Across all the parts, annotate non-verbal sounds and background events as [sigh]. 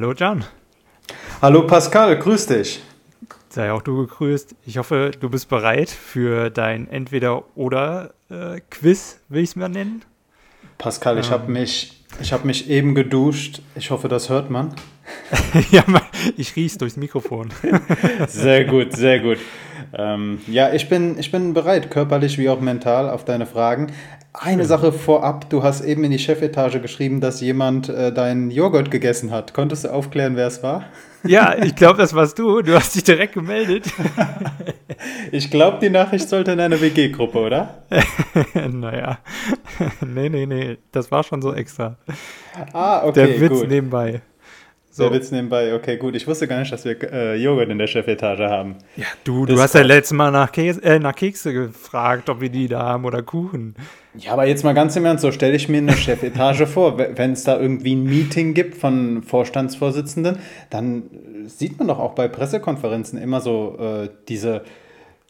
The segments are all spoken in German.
Hallo Jan. Hallo Pascal, grüß dich. Sei auch du gegrüßt. Ich hoffe, du bist bereit für dein Entweder-Oder-Quiz, äh, will ich es mal nennen. Pascal, ich ähm. habe mich, hab mich eben geduscht. Ich hoffe, das hört man. [laughs] ja, ich riech's durchs Mikrofon. [laughs] sehr gut, sehr gut. Ähm, ja, ich bin, ich bin bereit, körperlich wie auch mental, auf deine Fragen. Eine Sache vorab, du hast eben in die Chefetage geschrieben, dass jemand äh, deinen Joghurt gegessen hat. Konntest du aufklären, wer es war? Ja, [laughs] ich glaube, das warst du. Du hast dich direkt gemeldet. ich glaube, die Nachricht sollte in einer WG-Gruppe, oder? naja. nee, nee, nee. Das war schon so extra. Ah, okay. Der Witz gut. nebenbei. So. Der Witz nebenbei, okay, gut. Ich wusste gar nicht, dass wir äh, Joghurt in der Chefetage haben. Ja, du, du hast ja letztes Mal nach, Käse, äh, nach Kekse gefragt, ob wir die da haben oder Kuchen. Ja, aber jetzt mal ganz im Ernst, so stelle ich mir eine Chefetage [laughs] vor. Wenn es da irgendwie ein Meeting gibt von Vorstandsvorsitzenden, dann sieht man doch auch bei Pressekonferenzen immer so äh, diese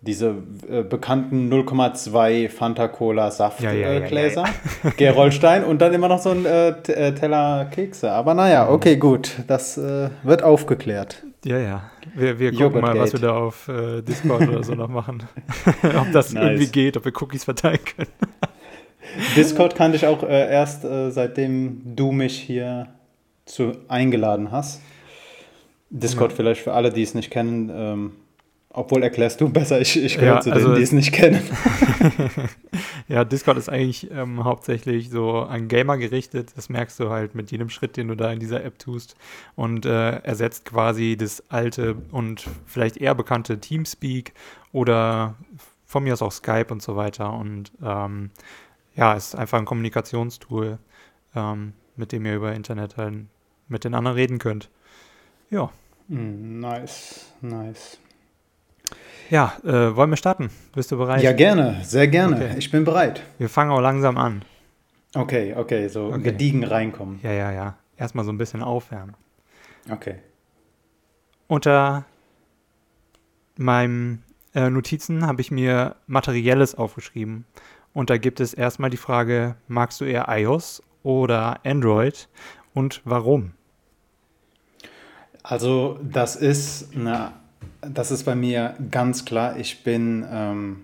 diese äh, bekannten 0,2 Fanta Cola Saftgläser, ja, ja, ja, ja, [laughs] Gerolstein und dann immer noch so ein äh, äh, Teller Kekse. Aber naja, okay, gut, das äh, wird aufgeklärt. Ja, ja. Wir, wir gucken mal, was wir da auf äh, Discord oder so noch machen. [laughs] ob das nice. irgendwie geht, ob wir Cookies verteilen können. [laughs] Discord kannte ich auch äh, erst seitdem du mich hier zu eingeladen hast. Discord vielleicht für alle, die es nicht kennen. Ähm, obwohl erklärst du besser, ich, ich gehöre ja, zu denen, also, die es nicht kennen. [laughs] ja, Discord ist eigentlich ähm, hauptsächlich so an Gamer gerichtet. Das merkst du halt mit jedem Schritt, den du da in dieser App tust. Und äh, ersetzt quasi das alte und vielleicht eher bekannte Teamspeak oder von mir aus auch Skype und so weiter. Und ähm, ja, ist einfach ein Kommunikationstool, ähm, mit dem ihr über Internet halt mit den anderen reden könnt. Ja. Mm, nice, nice. Ja, äh, wollen wir starten? Bist du bereit? Ja, gerne, sehr gerne. Okay. Ich bin bereit. Wir fangen auch langsam an. Okay, okay, so okay. gediegen reinkommen. Ja, ja, ja. Erstmal so ein bisschen aufwärmen. Okay. Unter meinen äh, Notizen habe ich mir Materielles aufgeschrieben. Und da gibt es erstmal die Frage, magst du eher iOS oder Android und warum? Also das ist eine das ist bei mir ganz klar. Ich bin ähm,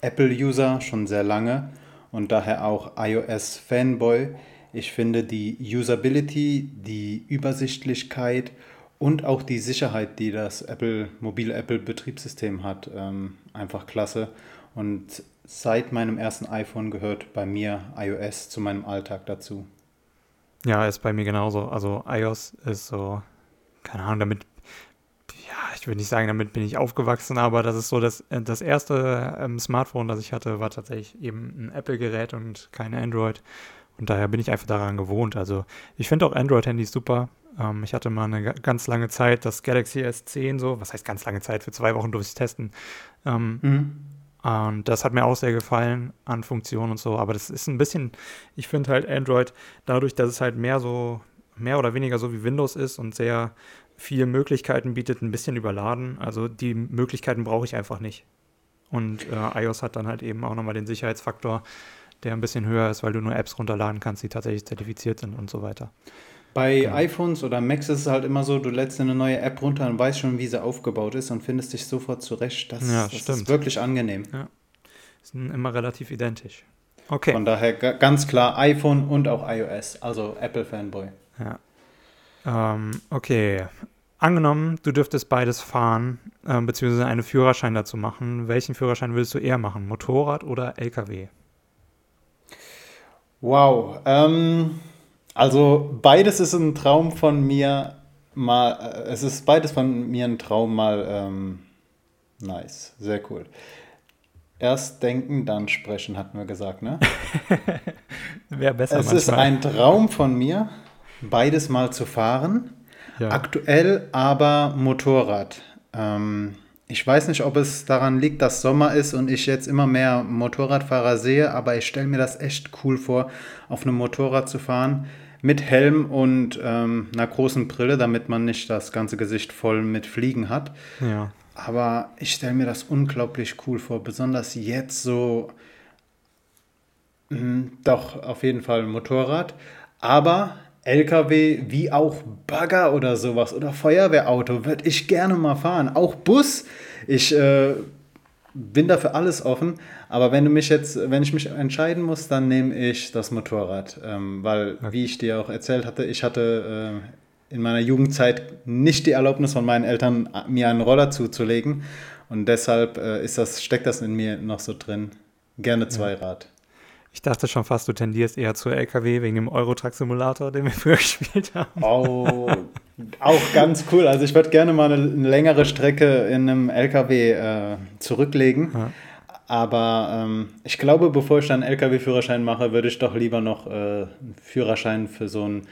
Apple-User schon sehr lange und daher auch iOS-Fanboy. Ich finde die Usability, die Übersichtlichkeit und auch die Sicherheit, die das Apple, mobile Apple-Betriebssystem hat, ähm, einfach klasse. Und seit meinem ersten iPhone gehört bei mir iOS zu meinem Alltag dazu. Ja, ist bei mir genauso. Also iOS ist so, keine Ahnung, damit ich würde nicht sagen, damit bin ich aufgewachsen, aber das ist so, das, äh, das erste ähm, Smartphone, das ich hatte, war tatsächlich eben ein Apple-Gerät und kein Android. Und daher bin ich einfach daran gewohnt. Also ich finde auch Android-Handys super. Ähm, ich hatte mal eine ganz lange Zeit das Galaxy S10 so, was heißt ganz lange Zeit, für zwei Wochen durfte ich testen. Ähm, mhm. Und das hat mir auch sehr gefallen an Funktionen und so. Aber das ist ein bisschen, ich finde halt Android, dadurch, dass es halt mehr so, mehr oder weniger so wie Windows ist und sehr viele Möglichkeiten bietet, ein bisschen überladen. Also die Möglichkeiten brauche ich einfach nicht. Und äh, iOS hat dann halt eben auch nochmal den Sicherheitsfaktor, der ein bisschen höher ist, weil du nur Apps runterladen kannst, die tatsächlich zertifiziert sind und so weiter. Bei ja. iPhones oder Macs ist es halt immer so, du lädst eine neue App runter und weißt schon, wie sie aufgebaut ist und findest dich sofort zurecht. Das, ja, das ist wirklich angenehm. Ja. Sind immer relativ identisch. Okay. Von daher ganz klar iPhone und auch iOS, also Apple Fanboy. Ja. Ähm, okay. Angenommen, du dürftest beides fahren, äh, beziehungsweise einen Führerschein dazu machen. Welchen Führerschein würdest du eher machen? Motorrad oder LKW? Wow. Ähm, also beides ist ein Traum von mir mal. Äh, es ist beides von mir ein Traum mal. Ähm, nice. Sehr cool. Erst denken, dann sprechen, hatten wir gesagt, ne? [laughs] Wäre besser. Es manchmal. ist ein Traum von mir, beides mal zu fahren. Ja. Aktuell aber Motorrad. Ähm, ich weiß nicht, ob es daran liegt, dass Sommer ist und ich jetzt immer mehr Motorradfahrer sehe, aber ich stelle mir das echt cool vor, auf einem Motorrad zu fahren mit Helm und ähm, einer großen Brille, damit man nicht das ganze Gesicht voll mit Fliegen hat. Ja. Aber ich stelle mir das unglaublich cool vor, besonders jetzt so. Mh, hm, doch, auf jeden Fall Motorrad. Aber LKW wie auch Bagger oder sowas oder Feuerwehrauto würde ich gerne mal fahren. Auch Bus. Ich äh, bin dafür alles offen. Aber wenn du mich jetzt, wenn ich mich entscheiden muss, dann nehme ich das Motorrad. Ähm, weil, wie ich dir auch erzählt hatte, ich hatte äh, in meiner Jugendzeit nicht die Erlaubnis von meinen Eltern, mir einen Roller zuzulegen. Und deshalb äh, ist das, steckt das in mir noch so drin. Gerne Zweirad. Ich dachte schon fast, du tendierst eher zu LKW wegen dem Eurotruck-Simulator, den wir früher [laughs] gespielt haben. Oh, auch ganz cool. Also ich würde gerne mal eine, eine, längere Strecke in einem LKW äh, zurücklegen. Ja. Aber ähm, ich glaube, bevor ich dann einen LKW-Führerschein mache, würde ich doch lieber noch äh, einen Führerschein für so einen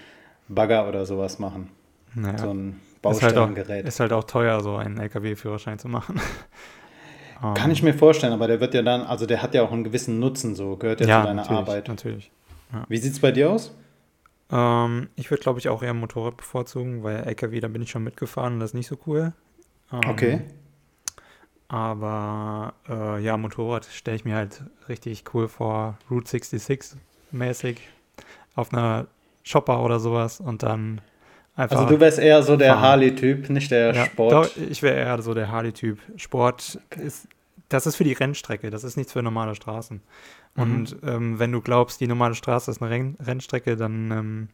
Bagger oder sowas machen. Naja. So ein Baustellengerät. Ist halt, auch, ist halt auch teuer, so einen LKW-Führerschein zu machen. Kann ich mir vorstellen, aber der wird ja dann, also der hat ja auch einen gewissen Nutzen, so gehört ja, ja zu deiner natürlich, Arbeit. Natürlich. Ja. Wie sieht es bei dir aus? Ähm, ich würde, glaube ich, auch eher Motorrad bevorzugen, weil LKW, da bin ich schon mitgefahren und das ist nicht so cool. Ähm, okay. Aber äh, ja, Motorrad stelle ich mir halt richtig cool vor, Route 66 mäßig auf einer Shopper oder sowas und dann einfach. Also du wärst eher so der Harley-Typ, nicht der ja, Sport. Doch, ich wäre eher so der Harley-Typ. Sport okay. ist, das ist für die Rennstrecke, das ist nichts für normale Straßen. Mhm. Und ähm, wenn du glaubst, die normale Straße ist eine Renn Rennstrecke, dann ähm,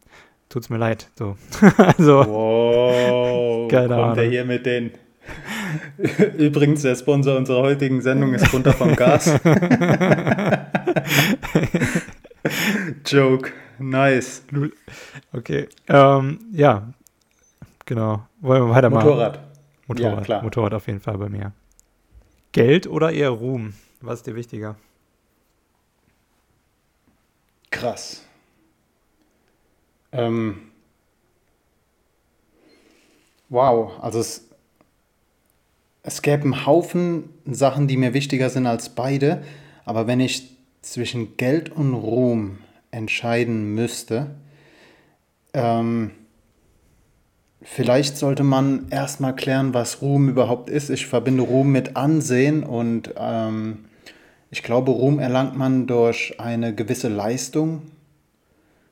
tut's mir leid. So. [laughs] also. Wow, keine kommt Ahnung. der hier mit den [laughs] Übrigens, der Sponsor unserer heutigen Sendung ist runter vom Gas. [laughs] Joke. Nice. Okay. Ähm, ja, genau. Wollen wir weitermachen? Motorrad. Motorrad. Ja, klar. Motorrad auf jeden Fall bei mir. Geld oder eher Ruhm? Was ist dir wichtiger? Krass. Ähm. Wow, also es, es gäbe einen Haufen Sachen, die mir wichtiger sind als beide, aber wenn ich zwischen Geld und Ruhm entscheiden müsste, ähm, vielleicht sollte man erstmal klären, was Ruhm überhaupt ist. Ich verbinde Ruhm mit Ansehen und ähm, ich glaube, Ruhm erlangt man durch eine gewisse Leistung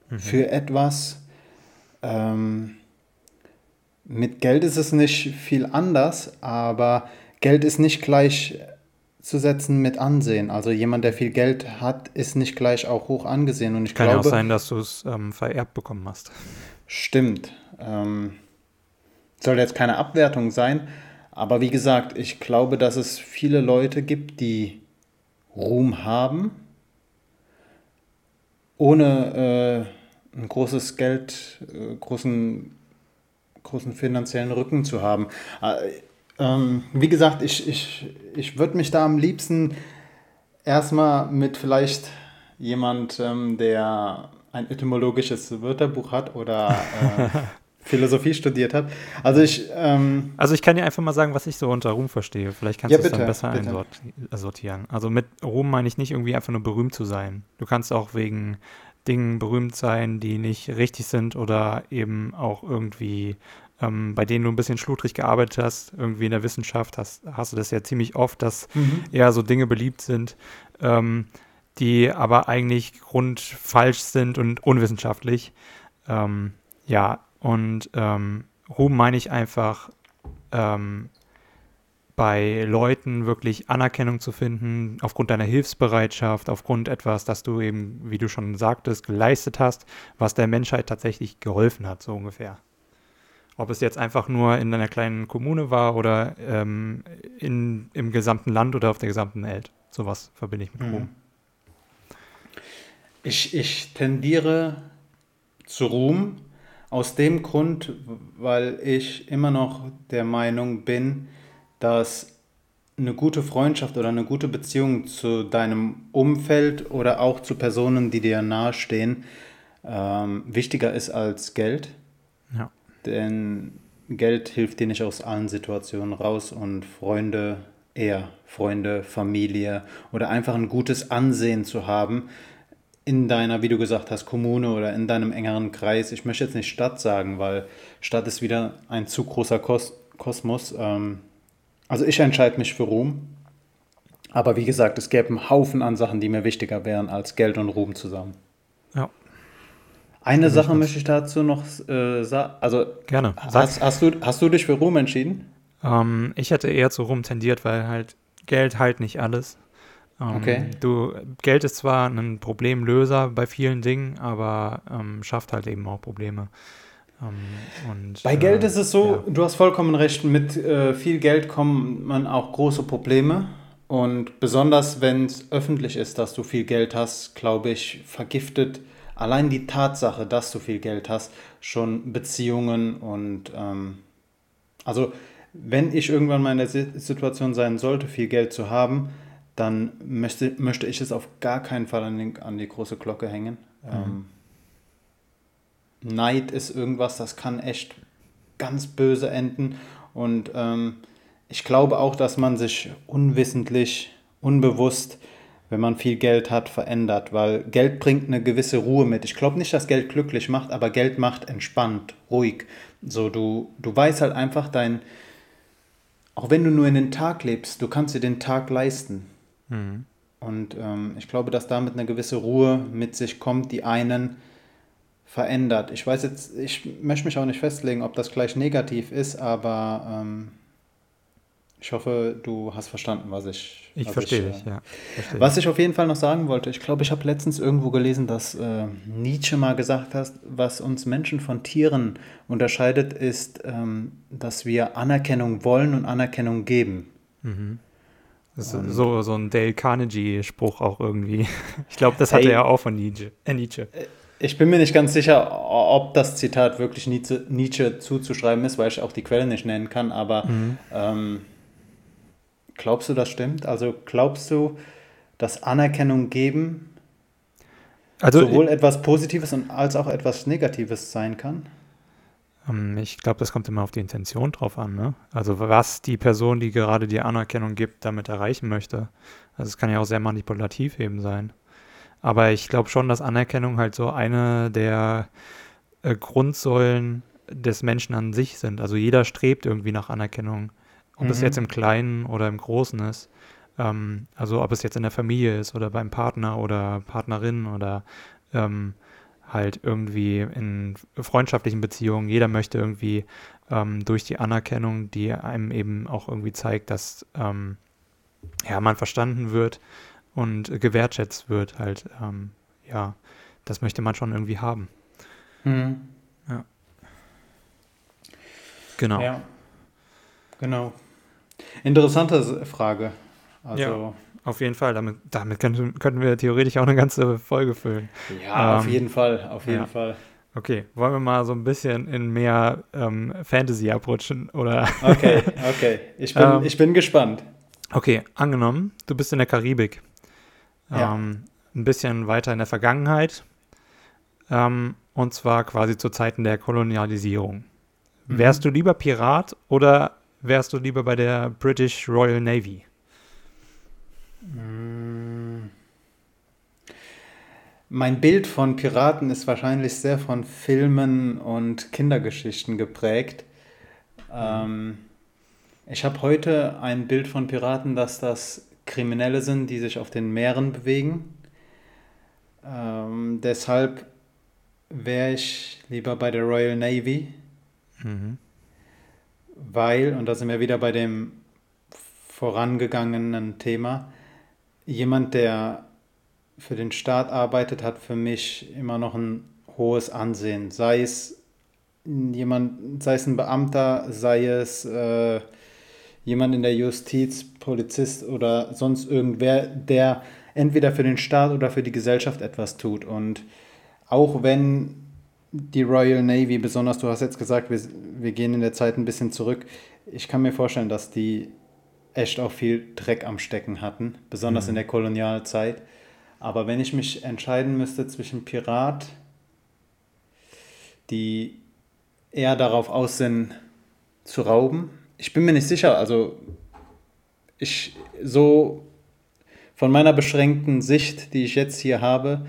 mhm. für etwas. Ähm, mit Geld ist es nicht viel anders, aber Geld ist nicht gleich setzen mit Ansehen. Also jemand, der viel Geld hat, ist nicht gleich auch hoch angesehen. Und ich Kann glaube, ja auch sein, dass du es ähm, vererbt bekommen hast. Stimmt. Ähm, soll jetzt keine Abwertung sein, aber wie gesagt, ich glaube, dass es viele Leute gibt, die Ruhm haben, ohne äh, ein großes Geld, äh, großen, großen finanziellen Rücken zu haben. Äh, ähm, wie gesagt, ich, ich, ich würde mich da am liebsten erstmal mit vielleicht jemand, ähm, der ein etymologisches Wörterbuch hat oder äh, [laughs] Philosophie studiert hat. Also ich, ähm, also ich kann dir einfach mal sagen, was ich so unter Ruhm verstehe. Vielleicht kannst ja, du es dann besser bitte. einsortieren. Also mit Ruhm meine ich nicht irgendwie einfach nur berühmt zu sein. Du kannst auch wegen Dingen berühmt sein, die nicht richtig sind oder eben auch irgendwie ähm, bei denen du ein bisschen schludrig gearbeitet hast, irgendwie in der Wissenschaft, hast, hast du das ja ziemlich oft, dass mhm. eher so Dinge beliebt sind, ähm, die aber eigentlich grundfalsch sind und unwissenschaftlich. Ähm, ja, und ähm, Ruhm meine ich einfach, ähm, bei Leuten wirklich Anerkennung zu finden, aufgrund deiner Hilfsbereitschaft, aufgrund etwas, das du eben, wie du schon sagtest, geleistet hast, was der Menschheit tatsächlich geholfen hat, so ungefähr. Ob es jetzt einfach nur in einer kleinen Kommune war oder ähm, in, im gesamten Land oder auf der gesamten Welt. Sowas verbinde ich mit Ruhm. Ich, ich tendiere zu Ruhm aus dem Grund, weil ich immer noch der Meinung bin, dass eine gute Freundschaft oder eine gute Beziehung zu deinem Umfeld oder auch zu Personen, die dir nahestehen, ähm, wichtiger ist als Geld. Ja. Denn Geld hilft dir nicht aus allen Situationen raus und Freunde eher, Freunde, Familie oder einfach ein gutes Ansehen zu haben in deiner, wie du gesagt hast, Kommune oder in deinem engeren Kreis. Ich möchte jetzt nicht Stadt sagen, weil Stadt ist wieder ein zu großer Kos Kosmos. Ähm, also ich entscheide mich für Ruhm. Aber wie gesagt, es gäbe einen Haufen an Sachen, die mir wichtiger wären als Geld und Ruhm zusammen. Ja. Eine Sache möchte ich dazu noch äh, sagen. Also, Gerne. Hast, hast, du, hast du dich für Rum entschieden? Ähm, ich hätte eher zu Rum tendiert, weil halt Geld halt nicht alles. Ähm, okay. Du, Geld ist zwar ein Problemlöser bei vielen Dingen, aber ähm, schafft halt eben auch Probleme. Ähm, und, bei Geld äh, ist es so, ja. du hast vollkommen recht, mit äh, viel Geld kommen man auch große Probleme. Und besonders wenn es öffentlich ist, dass du viel Geld hast, glaube ich, vergiftet allein die Tatsache, dass du viel Geld hast, schon Beziehungen und ähm, also wenn ich irgendwann mal in der Situation sein sollte, viel Geld zu haben, dann möchte, möchte ich es auf gar keinen Fall an, den, an die große Glocke hängen. Mhm. Ähm, Neid ist irgendwas, das kann echt ganz böse enden. Und ähm, ich glaube auch, dass man sich unwissentlich, unbewusst wenn man viel Geld hat, verändert, weil Geld bringt eine gewisse Ruhe mit. Ich glaube nicht, dass Geld glücklich macht, aber Geld macht entspannt, ruhig. So, du, du weißt halt einfach dein, auch wenn du nur in den Tag lebst, du kannst dir den Tag leisten. Mhm. Und ähm, ich glaube, dass damit eine gewisse Ruhe mit sich kommt, die einen verändert. Ich weiß jetzt, ich möchte mich auch nicht festlegen, ob das gleich negativ ist, aber ähm, ich hoffe, du hast verstanden, was ich. Ich was verstehe ich, dich, ja. Verstehe was ich auf jeden Fall noch sagen wollte, ich glaube, ich habe letztens irgendwo gelesen, dass äh, Nietzsche mal gesagt hat, was uns Menschen von Tieren unterscheidet, ist, ähm, dass wir Anerkennung wollen und Anerkennung geben. Mhm. Das ist so, so ein Dale Carnegie-Spruch auch irgendwie. [laughs] Ich glaube, das hatte hey, er auch von Nietzsche. Äh, Nietzsche. Äh, ich bin mir nicht ganz sicher, ob das Zitat wirklich Nietzsche, Nietzsche zuzuschreiben ist, weil ich auch die Quelle nicht nennen kann, aber mhm. ähm, Glaubst du, das stimmt? Also glaubst du, dass Anerkennung geben also, sowohl etwas Positives als auch etwas Negatives sein kann? Ähm, ich glaube, das kommt immer auf die Intention drauf an. Ne? Also was die Person, die gerade die Anerkennung gibt, damit erreichen möchte. Also es kann ja auch sehr manipulativ eben sein. Aber ich glaube schon, dass Anerkennung halt so eine der äh, Grundsäulen des Menschen an sich sind. Also jeder strebt irgendwie nach Anerkennung. Ob mhm. es jetzt im Kleinen oder im Großen ist. Ähm, also ob es jetzt in der Familie ist oder beim Partner oder Partnerin oder ähm, halt irgendwie in freundschaftlichen Beziehungen. Jeder möchte irgendwie ähm, durch die Anerkennung, die einem eben auch irgendwie zeigt, dass ähm, ja, man verstanden wird und gewertschätzt wird, halt, ähm, ja, das möchte man schon irgendwie haben. Mhm. Ja. Genau. Ja, genau. Interessante Frage. Also, ja, auf jeden Fall. Damit, damit könnten, könnten wir theoretisch auch eine ganze Folge füllen. Ja, ähm, auf jeden Fall. Auf jeden ja. Fall. Okay, wollen wir mal so ein bisschen in mehr ähm, Fantasy abrutschen? Oder? Okay, [laughs] okay. Ich bin, ähm, ich bin gespannt. Okay, angenommen, du bist in der Karibik. Ja. Ähm, ein bisschen weiter in der Vergangenheit. Ähm, und zwar quasi zu Zeiten der Kolonialisierung. Mhm. Wärst du lieber Pirat oder wärst du lieber bei der British Royal Navy? Mm. Mein Bild von Piraten ist wahrscheinlich sehr von Filmen und Kindergeschichten geprägt. Ähm, ich habe heute ein Bild von Piraten, dass das Kriminelle sind, die sich auf den Meeren bewegen. Ähm, deshalb wäre ich lieber bei der Royal Navy. Mhm weil, und da sind wir wieder bei dem vorangegangenen Thema, jemand, der für den Staat arbeitet, hat für mich immer noch ein hohes Ansehen. Sei es jemand, sei es ein Beamter, sei es äh, jemand in der Justiz, Polizist oder sonst irgendwer, der entweder für den Staat oder für die Gesellschaft etwas tut. Und auch wenn die Royal Navy, besonders du hast jetzt gesagt, wir, wir gehen in der Zeit ein bisschen zurück. Ich kann mir vorstellen, dass die echt auch viel Dreck am Stecken hatten, besonders mhm. in der Kolonialzeit. Aber wenn ich mich entscheiden müsste zwischen Pirat, die eher darauf aus sind, zu rauben, ich bin mir nicht sicher, also ich so von meiner beschränkten Sicht, die ich jetzt hier habe,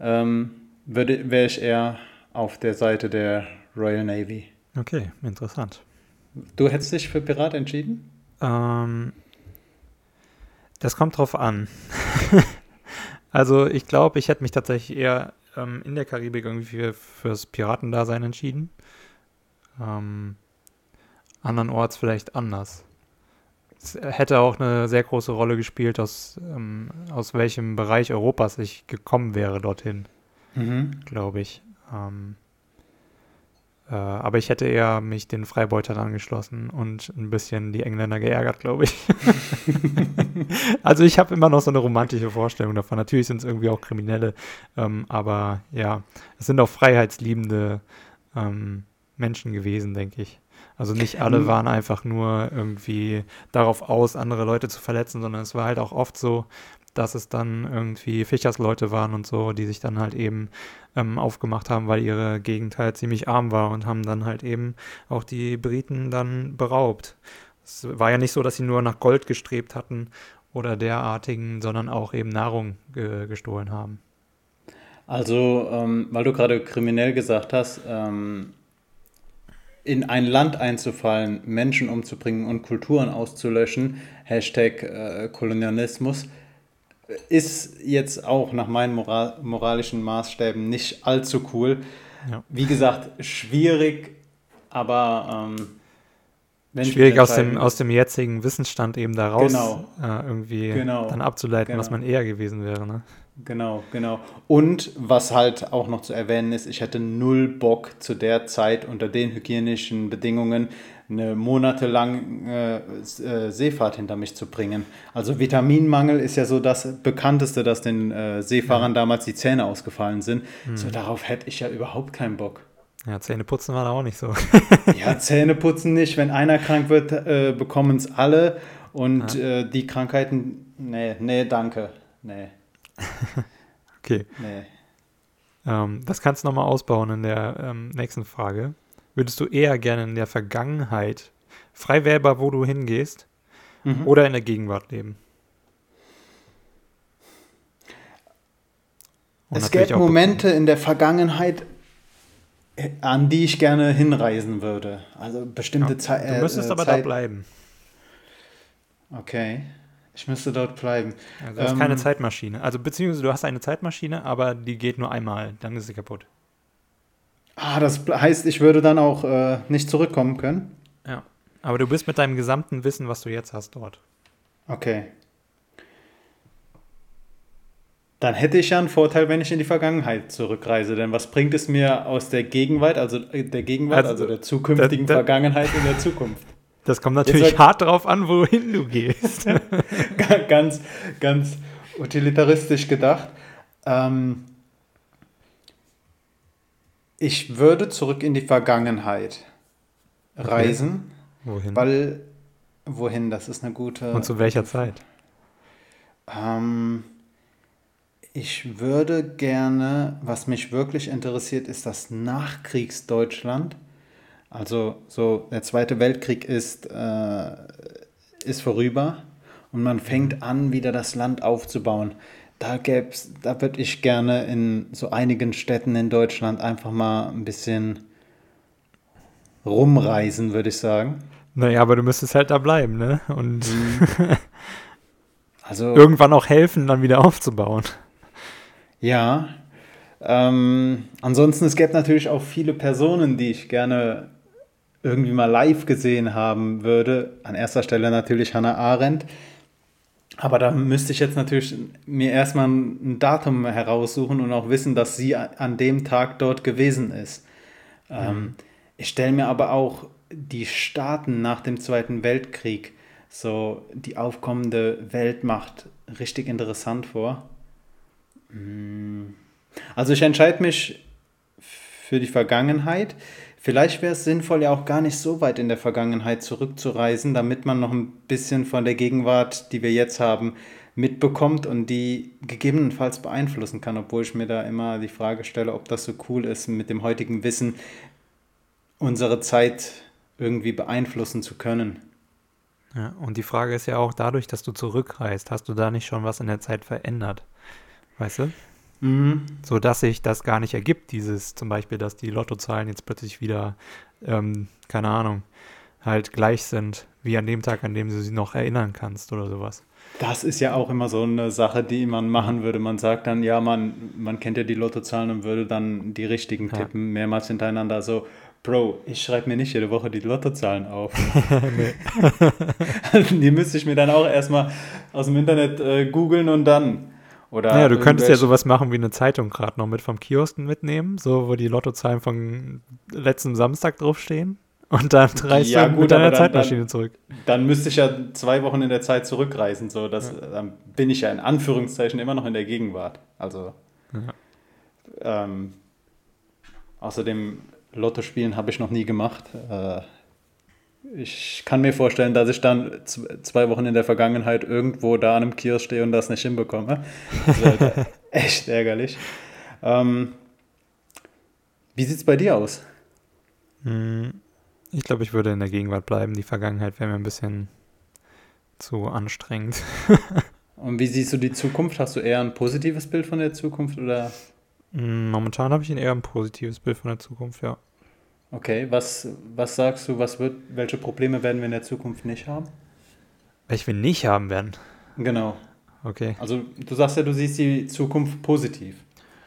ähm, würde, wäre ich eher auf der Seite der Royal Navy. Okay, interessant. Du hättest dich für Pirat entschieden? Ähm, das kommt drauf an. [laughs] also ich glaube, ich hätte mich tatsächlich eher ähm, in der Karibik irgendwie für, fürs Piratendasein entschieden. Ähm, andernorts vielleicht anders. Es hätte auch eine sehr große Rolle gespielt, aus, ähm, aus welchem Bereich Europas ich gekommen wäre dorthin, Mhm. glaube ich. Ähm, äh, aber ich hätte eher mich den Freibeutern angeschlossen und ein bisschen die Engländer geärgert, glaube ich. [laughs] also ich habe immer noch so eine romantische Vorstellung davon. Natürlich sind es irgendwie auch Kriminelle, ähm, aber ja, es sind auch freiheitsliebende ähm, Menschen gewesen, denke ich. Also nicht alle Mhm. waren einfach nur irgendwie darauf aus, andere Leute zu verletzen, sondern es war halt auch oft so, dass es dann irgendwie Fischersleute waren und so, die sich dann halt eben ähm, aufgemacht haben, weil ihre Gegend halt ziemlich arm war und haben dann halt eben auch die Briten dann beraubt. Es war ja nicht so, dass sie nur nach Gold gestrebt hatten oder derartigen, sondern auch eben Nahrung ge gestohlen haben. Also, ähm, weil du gerade kriminell gesagt hast, ähm, in ein Land einzufallen, Menschen umzubringen und Kulturen auszulöschen, Hashtag äh, Kolonialismus, ist jetzt auch nach meinen Moral moralischen Maßstäben nicht allzu cool. Ja. Wie gesagt, schwierig, aber ähm, Schwierig aus dem, aus dem jetzigen Wissensstand eben da raus Genau. äh, irgendwie Genau. dann abzuleiten, was Genau. man eher gewesen wäre. Ne? Genau, genau. Und was halt auch noch zu erwähnen ist, ich hätte null Bock zu der Zeit unter den hygienischen Bedingungen eine monatelang äh, äh, Seefahrt hinter mich zu bringen. Also Vitaminmangel ist ja so das bekannteste, dass den äh, Seefahrern damals die Zähne ausgefallen sind. So darauf hätte ich ja überhaupt keinen Bock. Ja, Zähne putzen war da auch nicht so. [laughs] Ja, Zähne putzen nicht. Wenn einer krank wird, äh, bekommen es alle. Und äh, die Krankheiten, nee, nee, danke. Nee, [laughs] Okay, nee. ähm, das kannst du nochmal ausbauen in der ähm, nächsten Frage. Würdest du eher gerne in der Vergangenheit frei wählbar, wo du hingehst, Mhm. oder in der Gegenwart leben? Und Es gäbe Momente in der Vergangenheit, äh, an die ich gerne hinreisen würde. Also bestimmte Ja, Zeit. Du müsstest aber da bleiben. Okay. Ich müsste dort bleiben. Also du hast keine Ähm, Zeitmaschine. Also beziehungsweise du hast eine Zeitmaschine, aber die geht nur einmal, dann ist sie kaputt. Ah, das heißt, ich würde dann auch äh, nicht zurückkommen können. Ja. Aber du bist mit deinem gesamten Wissen, was du jetzt hast, dort. Okay. Dann hätte ich ja einen Vorteil, wenn ich in die Vergangenheit zurückreise. Denn was bringt es mir aus der Gegenwart, also äh, der Gegenwart, Also, also, der zukünftigen da- da- Vergangenheit in der Zukunft? Das kommt natürlich sag- hart drauf an, wohin du gehst. [laughs] ganz, ganz utilitaristisch gedacht. Ähm, ich würde zurück in die Vergangenheit reisen, wohin? weil wohin? Das ist eine gute. Und zu welcher Zeit? Ähm, ich würde gerne, was mich wirklich interessiert, ist das Nachkriegsdeutschland. Also so der Zweite Weltkrieg ist, äh, ist vorüber und man fängt an, wieder das Land aufzubauen. Da gäb's, da würde ich gerne in so einigen Städten in Deutschland einfach mal ein bisschen rumreisen, würde ich sagen. Naja, aber du müsstest halt da bleiben, ne? Und [laughs] Also irgendwann auch helfen, dann wieder aufzubauen. Ja. Ähm, ansonsten, es gäbe natürlich auch viele Personen, die ich gerne irgendwie mal live gesehen haben würde. An erster Stelle natürlich Hannah Arendt. Aber da müsste ich jetzt natürlich mir erstmal ein Datum heraussuchen und auch wissen, dass sie an dem Tag dort gewesen ist. Ähm, ich stelle mir aber auch die Staaten nach dem Zweiten Weltkrieg, so die aufkommende Weltmacht, richtig interessant vor. Mm. Also ich entscheide mich für die Vergangenheit. Vielleicht wäre es sinnvoll, ja auch gar nicht so weit in der Vergangenheit zurückzureisen, damit man noch ein bisschen von der Gegenwart, die wir jetzt haben, mitbekommt und die gegebenenfalls beeinflussen kann, obwohl ich mir da immer die Frage stelle, ob das so cool ist, mit dem heutigen Wissen unsere Zeit irgendwie beeinflussen zu können. Ja, und die Frage ist ja auch, dadurch, dass du zurückreist, hast du da nicht schon was in der Zeit verändert? Weißt du? Mhm. So dass sich das gar nicht ergibt, dieses zum Beispiel, dass die Lottozahlen jetzt plötzlich wieder, ähm, keine Ahnung, halt gleich sind wie an dem Tag, an dem du sie noch erinnern kannst oder sowas. Das ist ja auch immer so eine Sache, die man machen würde. Man sagt dann, ja, man, man kennt ja die Lottozahlen und würde dann die richtigen ja. tippen, mehrmals hintereinander. So, Bro, ich schreibe mir nicht jede Woche die Lottozahlen auf. [laughs] [laughs] die müsste ich mir dann auch erstmal aus dem Internet äh, googeln und dann. Oder naja, du könntest ja sowas machen wie eine Zeitung gerade noch mit vom Kiosken mitnehmen, so wo die Lottozahlen von letzten Samstag draufstehen. Und dann reist ja, du gut, mit deiner dann, Zeitmaschine dann, zurück. Dann müsste ich ja zwei Wochen in der Zeit zurückreisen. So, dass, ja. Dann bin ich ja in Anführungszeichen immer noch in der Gegenwart. Also. Ja. Ähm, außerdem, Lotto spielen habe ich noch nie gemacht. Äh, ich kann mir vorstellen, dass ich dann zwei Wochen in der Vergangenheit irgendwo da an einem Kiosk stehe und das nicht hinbekomme. Das [laughs] [laughs] echt ärgerlich. Ähm, wie sieht es bei dir aus? Hm, ich glaube, ich würde in der Gegenwart bleiben. Die Vergangenheit wäre mir ein bisschen zu anstrengend. [laughs] und wie siehst du die Zukunft? Hast du eher ein positives Bild von der Zukunft oder? Hm, momentan habe ich eher ein positives Bild von der Zukunft, ja. Okay, was, was sagst du, was wird, welche Probleme werden wir in der Zukunft nicht haben? Welche wir nicht haben werden? Genau. Okay. Also du sagst ja, du siehst die Zukunft positiv.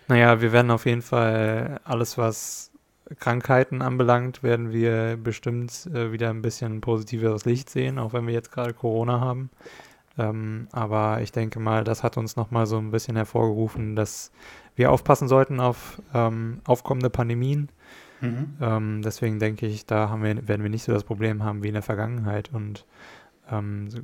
Naja, wir werden auf jeden Fall alles, was Krankheiten anbelangt, werden wir bestimmt äh, wieder ein bisschen positiveres Licht sehen, auch wenn wir jetzt gerade Corona haben. Ähm, aber ich denke mal, das hat uns nochmal so ein bisschen hervorgerufen, dass wir aufpassen sollten auf ähm, aufkommende Pandemien Mhm. Ähm, deswegen denke ich, da haben wir, werden wir nicht so das Problem haben wie in der Vergangenheit und ähm, so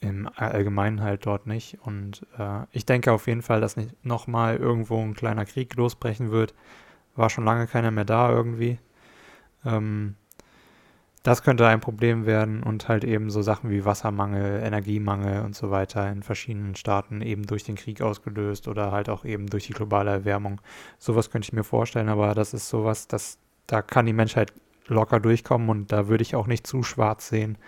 im Allgemeinen halt dort nicht. Und äh, ich denke auf jeden Fall, dass nicht nochmal irgendwo ein kleiner Krieg losbrechen wird. War schon lange keiner mehr da irgendwie. Ähm, das könnte ein Problem werden und halt eben so Sachen wie Wassermangel, Energiemangel und so weiter in verschiedenen Staaten eben durch den Krieg ausgelöst oder halt auch eben durch die globale Erwärmung. Sowas könnte ich mir vorstellen, aber das ist sowas, das da kann die Menschheit locker durchkommen und da würde ich auch nicht zu schwarz sehen.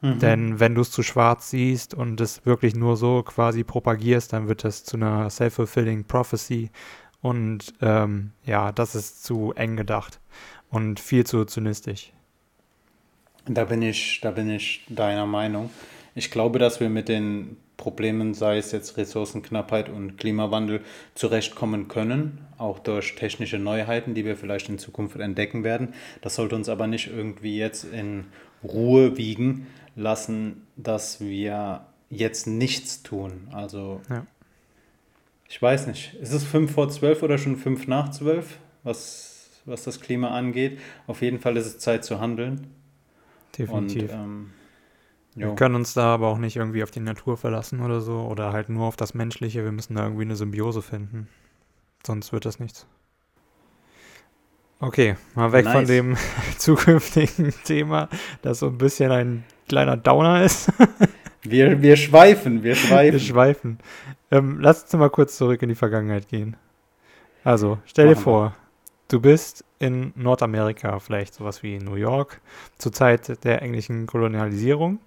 Mhm. Denn wenn du es zu schwarz siehst und es wirklich nur so quasi propagierst, dann wird das zu einer self-fulfilling prophecy. Und ähm, ja, das ist zu eng gedacht und viel zu zynistisch. Da bin ich, da bin ich deiner Meinung. Ich glaube, dass wir mit den Problemen, sei es jetzt Ressourcenknappheit und Klimawandel, zurechtkommen können, auch durch technische Neuheiten, die wir vielleicht in Zukunft entdecken werden. Das sollte uns aber nicht irgendwie jetzt in Ruhe wiegen lassen, dass wir jetzt nichts tun. Also ja. ich weiß nicht, ist es fünf vor zwölf oder schon fünf nach zwölf, was, was das Klima angeht? Auf jeden Fall ist es Zeit zu handeln. Definitiv. Und, ähm, Jo. Wir können uns da aber auch nicht irgendwie auf die Natur verlassen oder so oder halt nur auf das Menschliche. Wir müssen da irgendwie eine Symbiose finden. Sonst wird das nichts. Okay, mal weg nice. von dem [laughs] zukünftigen [laughs] Thema, das so ein bisschen ein kleiner Downer ist. [laughs] wir, wir schweifen, wir schweifen. Wir schweifen. Ähm, lass uns mal kurz zurück in die Vergangenheit gehen. Also, stell Machen dir vor, wir. du bist in Nordamerika, vielleicht sowas wie New York, zur Zeit der englischen Kolonialisierung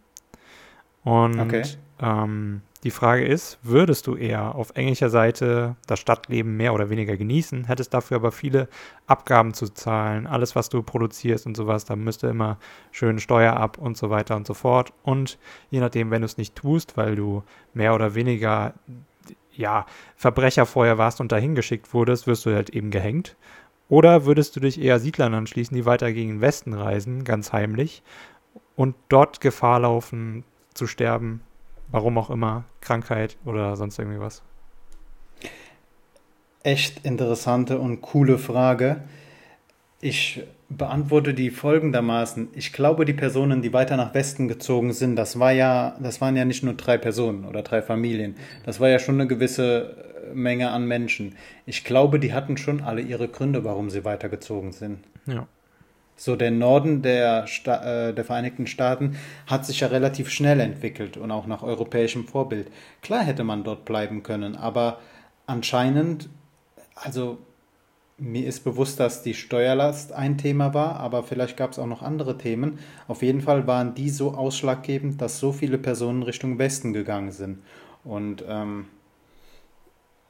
und okay. ähm, die Frage ist, würdest du eher auf englischer Seite das Stadtleben mehr oder weniger genießen, hättest dafür aber viele Abgaben zu zahlen, alles, was du produzierst und sowas, da müsste immer schön Steuer ab und so weiter und so fort. Und je nachdem, wenn du es nicht tust, weil du mehr oder weniger ja, Verbrecher vorher warst und dahin geschickt wurdest, wirst du halt eben gehängt. Oder würdest du dich eher Siedlern anschließen, die weiter gegen den Westen reisen, ganz heimlich, und dort Gefahr laufen, zu sterben, warum auch immer, Krankheit oder sonst irgendwie was? Echt interessante und coole Frage. Ich beantworte die folgendermaßen. Ich glaube, die Personen, die weiter nach Westen gezogen sind, das war ja, das waren ja nicht nur drei Personen oder drei Familien. Das war ja schon eine gewisse Menge an Menschen. Ich glaube, die hatten schon alle ihre Gründe, warum sie weitergezogen sind. Ja. So der Norden der, Sta äh, der Vereinigten Staaten hat sich ja relativ schnell entwickelt und auch nach europäischem Vorbild. Klar hätte man dort bleiben können, aber anscheinend, also mir ist bewusst, dass die Steuerlast ein Thema war, aber vielleicht gab es auch noch andere Themen. Auf jeden Fall waren die so ausschlaggebend, dass so viele Personen Richtung Westen gegangen sind. Und ähm,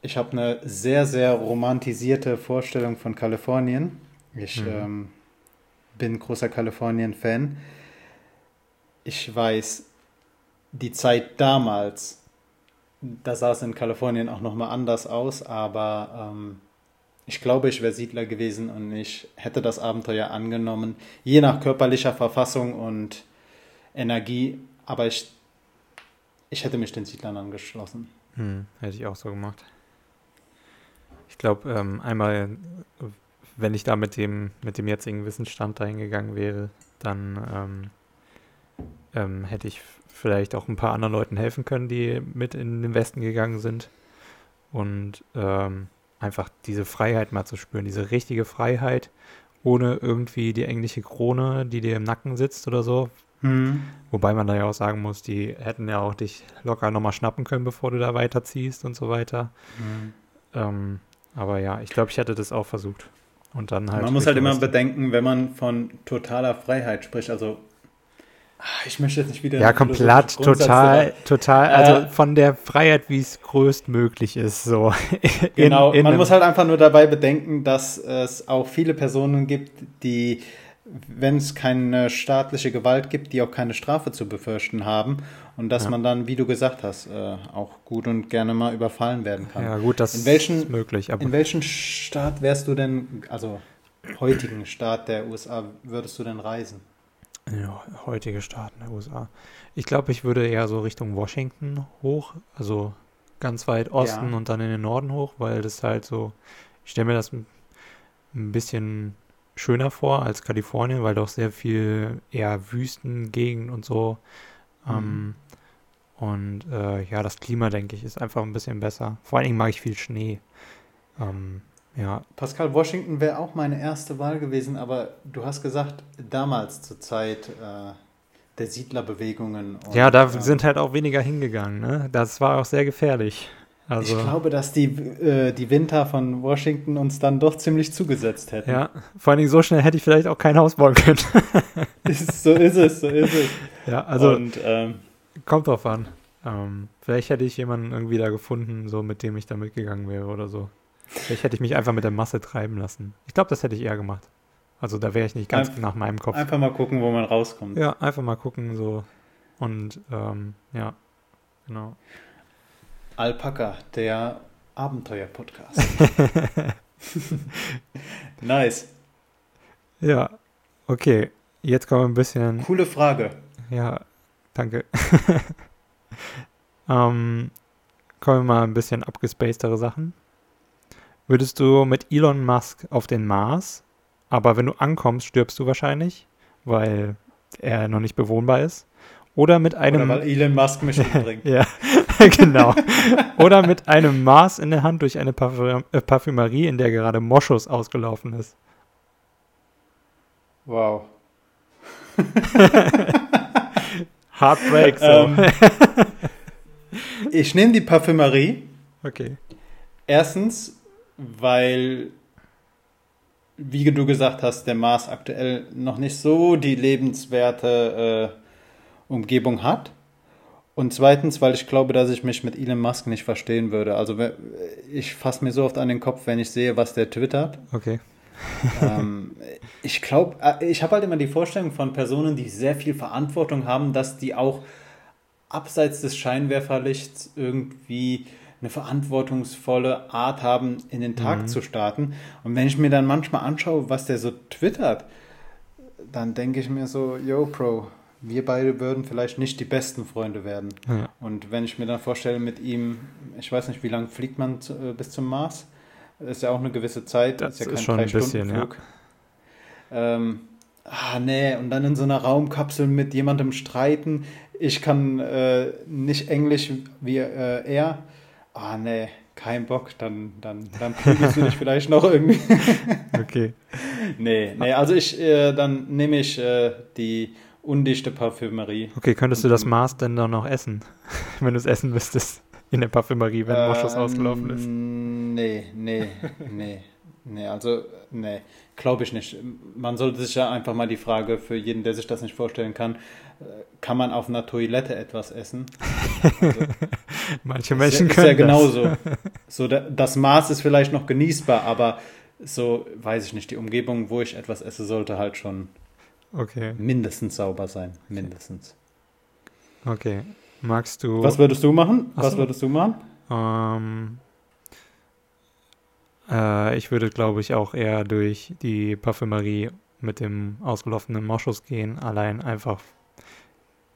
ich habe eine sehr, sehr romantisierte Vorstellung von Kalifornien. Ich mhm. ähm, bin großer Kalifornien-Fan. ich weiß, die Zeit damals, da sah es in Kalifornien auch nochmal anders aus, aber ähm, ich glaube, ich wäre Siedler gewesen und ich hätte das Abenteuer angenommen, je nach körperlicher Verfassung und Energie, aber ich, ich hätte mich den Siedlern angeschlossen. Hm, hätte ich auch so gemacht. Ich glaube, ähm, einmal, wenn ich da mit dem, mit dem jetzigen Wissensstand dahin gegangen wäre, dann ähm, ähm, hätte ich vielleicht auch ein paar anderen Leuten helfen können, die mit in den Westen gegangen sind. Und ähm, einfach diese Freiheit mal zu spüren, diese richtige Freiheit, ohne irgendwie die englische Krone, die dir im Nacken sitzt oder so. Mhm. Wobei man da ja auch sagen muss, die hätten ja auch dich locker nochmal schnappen können, bevor du da weiterziehst und so weiter. Mhm. Ähm, aber ja, ich glaube, ich hätte das auch versucht. Und dann halt. Man muss halt immer bedenken, wenn man von totaler Freiheit spricht, also Ah, ich möchte jetzt nicht wieder. Ja, komplett, total, total. Also äh, von der Freiheit, wie es größtmöglich ist, so. [laughs] In, genau, in man muss halt einfach nur dabei bedenken, dass es auch viele Personen gibt, die, wenn es keine staatliche Gewalt gibt, die auch keine Strafe zu befürchten haben. Und dass ja. man dann, wie du gesagt hast, äh, auch gut und gerne mal überfallen werden kann. Ja, gut, das in welchen, ist möglich. in welchen Staat wärst du denn, also heutigen Staat der USA, würdest du denn reisen? Ja, heutige Staaten der USA. Ich glaube, ich würde eher so Richtung Washington hoch, also ganz weit Osten ja. und dann in den Norden hoch, weil das halt so, ich stelle mir das ein bisschen schöner vor als Kalifornien, weil doch sehr viel eher Wüstengegend und so. Mhm. Ähm, und äh, ja, das Klima, denke ich, ist einfach ein bisschen besser. Vor allen Dingen mag ich viel Schnee. Ähm, ja. Pascal Washington wäre auch meine erste Wahl gewesen, aber du hast gesagt, damals zur Zeit äh, der Siedlerbewegungen. Und, ja, da äh, sind halt auch weniger hingegangen. Ne? Das war auch sehr gefährlich. Also, ich glaube, dass die, äh, die Winter von Washington uns dann doch ziemlich zugesetzt hätten. Ja, vor allen Dingen so schnell hätte ich vielleicht auch kein Haus bauen können. [laughs] so ist es, so ist es. Ja, also Und, ähm, kommt drauf an. Ähm, vielleicht hätte ich jemanden irgendwie da gefunden, so mit dem ich da mitgegangen wäre oder so. Vielleicht hätte ich mich einfach mit der Masse treiben lassen. Ich glaube, das hätte ich eher gemacht. Also da wäre ich nicht ganz Einf nach meinem Kopf. Einfach mal gucken, wo man rauskommt. Ja, einfach mal gucken, so. Und ähm, ja, genau. Alpaka, der Abenteuer-Podcast. [laughs] [laughs] nice. Ja, okay. Jetzt kommen wir ein bisschen. Coole Frage. Ja, danke. [laughs] ähm, kommen wir mal ein bisschen abgespacedere Sachen. Würdest du mit Elon Musk auf den Mars, aber wenn du ankommst, stirbst du wahrscheinlich, weil er noch nicht bewohnbar ist. Oder mit einem. Oder weil Elon Musk mich umbringt. [laughs] ja, [laughs] genau. Oder mit einem Mars in der Hand durch eine Parfüm äh, Parfümerie, in der gerade Moschus ausgelaufen ist. Wow. Heartbreak, so. Ähm, [laughs] ich nehme die Parfümerie. Okay. Erstens, weil, wie du gesagt hast, der Mars aktuell noch nicht so die lebenswerte äh, Umgebung hat. Und zweitens, weil ich glaube, dass ich mich mit Elon Musk nicht verstehen würde. Also ich fasse mir so oft an den Kopf, wenn ich sehe, was der twittert. Okay. Ähm, ich glaube, äh, ich habe halt immer die Vorstellung von Personen, die sehr viel Verantwortung haben, dass die auch abseits des Scheinwerferlichts irgendwie eine verantwortungsvolle Art haben, in den Tag mhm. zu starten. Und wenn ich mir dann manchmal anschaue, was der so twittert, dann denke ich mir so, yo, Pro, wir beide würden vielleicht nicht die besten Freunde werden. Ja. Und wenn ich mir dann vorstelle, mit ihm, ich weiß nicht, wie lange fliegt man zu, äh, bis zum Mars? Das ist ja auch eine gewisse Zeit. Das ist ja kein ist schon ein bisschen, ja. Ähm, ah, nee, und dann in so einer Raumkapsel mit jemandem streiten. Ich kann äh, nicht Englisch wie äh, er ah nee, kein Bock, dann, dann, dann prügelst du dich [laughs] vielleicht noch irgendwie. [laughs] okay. Nee, nee, also ich, äh, dann nehme ich äh, die undichte Parfümerie. Okay, könntest du das Maß denn dann noch essen, [laughs] wenn du es essen müsstest in der Parfümerie, wenn ähm, Moschus ausgelaufen ist? Nee, nee, nee. Nee, also, nee, glaube ich nicht. Man sollte sich ja einfach mal die Frage für jeden, der sich das nicht vorstellen kann, äh, kann man auf einer Toilette etwas essen? Also, [laughs] Manche Menschen ist, können. Ist ja genauso. So, das Maß ist vielleicht noch genießbar, aber so, weiß ich nicht, die Umgebung, wo ich etwas esse, sollte halt schon okay. mindestens sauber sein. Mindestens. Okay. Magst du. Was würdest du machen? Ach Was so. würdest du machen? Ähm, äh, ich würde, glaube ich, auch eher durch die Parfümerie mit dem ausgelaufenen Moschus gehen. Allein einfach.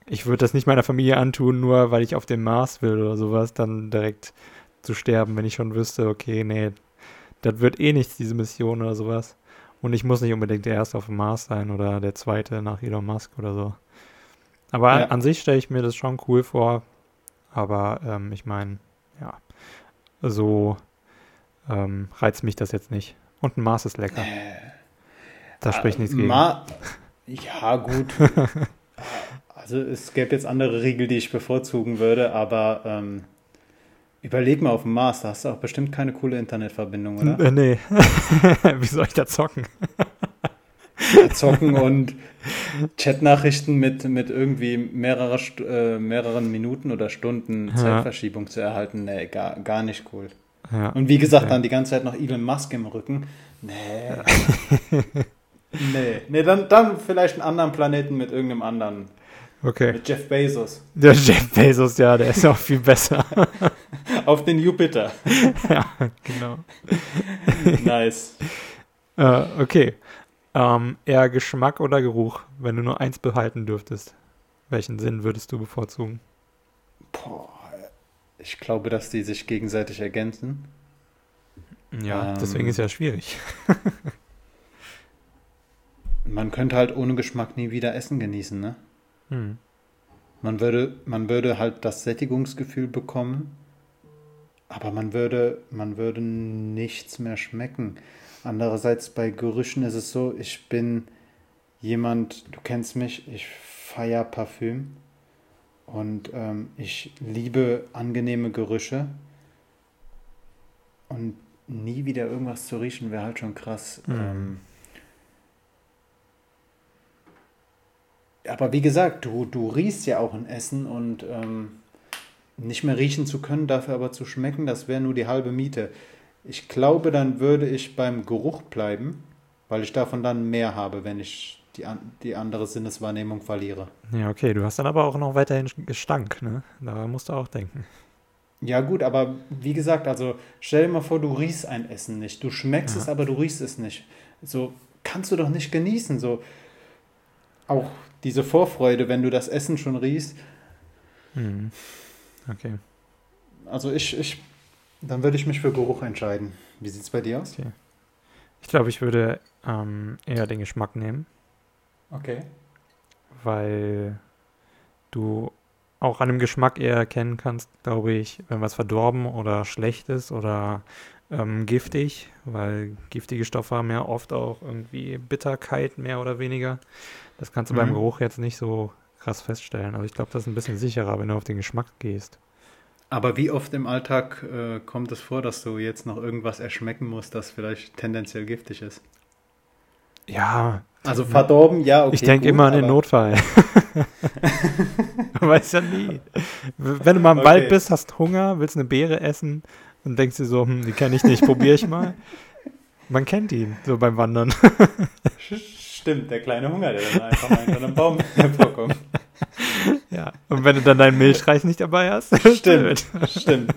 Ich würde das nicht meiner Familie antun, nur weil ich auf dem Mars will oder sowas, dann direkt zu sterben, wenn ich schon wüsste, okay, nee, das wird eh nichts, diese Mission oder sowas. Und ich muss nicht unbedingt der Erste auf dem Mars sein oder der Zweite nach Elon Musk oder so. Aber Ja. an sich stelle ich mir das schon cool vor. Aber ähm, ich meine, ja, so ähm, reizt mich das jetzt nicht. Und ein Mars ist lecker. Da spricht nichts gegen. Äh, Ma ja, gut. [laughs] also es gäbe jetzt andere Riegel, die ich bevorzugen würde, aber ähm, überleg mal auf dem Mars, da hast du auch bestimmt keine coole Internetverbindung, oder? Äh, nee. [laughs] Wie soll ich da zocken? Zocken und Chatnachrichten mit, mit irgendwie mehrerer, äh, mehreren Minuten oder Stunden Ja. Zeitverschiebung zu erhalten, nee, gar, gar nicht cool. Ja. Und wie gesagt, Okay. dann die ganze Zeit noch Elon Musk im Rücken. Nee. nee. Nee, dann, dann vielleicht einen anderen Planeten mit irgendeinem anderen. Okay. Mit Jeff Bezos. Der Jeff Bezos, ja, der ist auch viel besser. [laughs] Auf den Jupiter. ja, genau. Nice. Äh, okay. Ähm, eher Geschmack oder Geruch, wenn du nur eins behalten dürftest? Welchen Sinn würdest du bevorzugen? Boah, ich glaube, dass die sich gegenseitig ergänzen. Ja, Ähm. deswegen ist ja schwierig. [laughs] Man könnte halt ohne Geschmack nie wieder Essen genießen, ne? Hm. Man würde, man würde halt das Sättigungsgefühl bekommen, aber man würde, man würde nichts mehr schmecken. Andererseits bei Gerüchen ist es so, ich bin jemand, du kennst mich, ich feiere Parfüm und ähm, ich liebe angenehme Gerüche und nie wieder irgendwas zu riechen wäre halt schon krass. Mhm. Ähm, aber wie gesagt, du, du riechst ja auch ein Essen und ähm, nicht mehr riechen zu können, dafür aber zu schmecken, das wäre nur die halbe Miete. Ich glaube, dann würde ich beim Geruch bleiben, weil ich davon dann mehr habe, wenn ich die, an, die andere Sinneswahrnehmung verliere. Ja, okay, du hast dann aber auch noch weiterhin Gestank, ne? Daran musst du auch denken. Ja gut, aber wie gesagt, also stell dir mal vor, du riechst ein Essen nicht. Du schmeckst Ja. es, aber du riechst es nicht. So kannst du doch nicht genießen. So auch diese Vorfreude, wenn du das Essen schon riechst. Hm. Okay. Also ich, ich, dann würde ich mich für Geruch entscheiden. Wie sieht es bei dir aus? Ich glaube, ich würde ähm, eher den Geschmack nehmen, Okay. weil du auch an dem Geschmack eher erkennen kannst, glaube ich, wenn was verdorben oder schlecht ist oder ähm, giftig, weil giftige Stoffe haben ja oft auch irgendwie Bitterkeit mehr oder weniger. Das kannst du beim Mhm. Geruch jetzt nicht so krass feststellen. Also ich glaube, das ist ein bisschen sicherer, wenn du auf den Geschmack gehst. Aber wie oft im Alltag äh, kommt es vor, dass du jetzt noch irgendwas erschmecken musst, das vielleicht tendenziell giftig ist? Ja, Also verdorben, ja, okay. ich denke immer an den Notfall. [laughs] Man weiß ja nie. Wenn du mal im Okay. Wald bist, hast Hunger, willst eine Beere essen und denkst dir so, hm, die kenne ich nicht, probiere ich mal. [laughs] Man kennt ihn, so beim Wandern. [laughs] Stimmt, der kleine Hunger, der dann einfach mal hinter einem Baum [laughs] hervorkommt. Ja. Und wenn du dann deinen Milchreis nicht dabei hast, Stimmt, stimmt.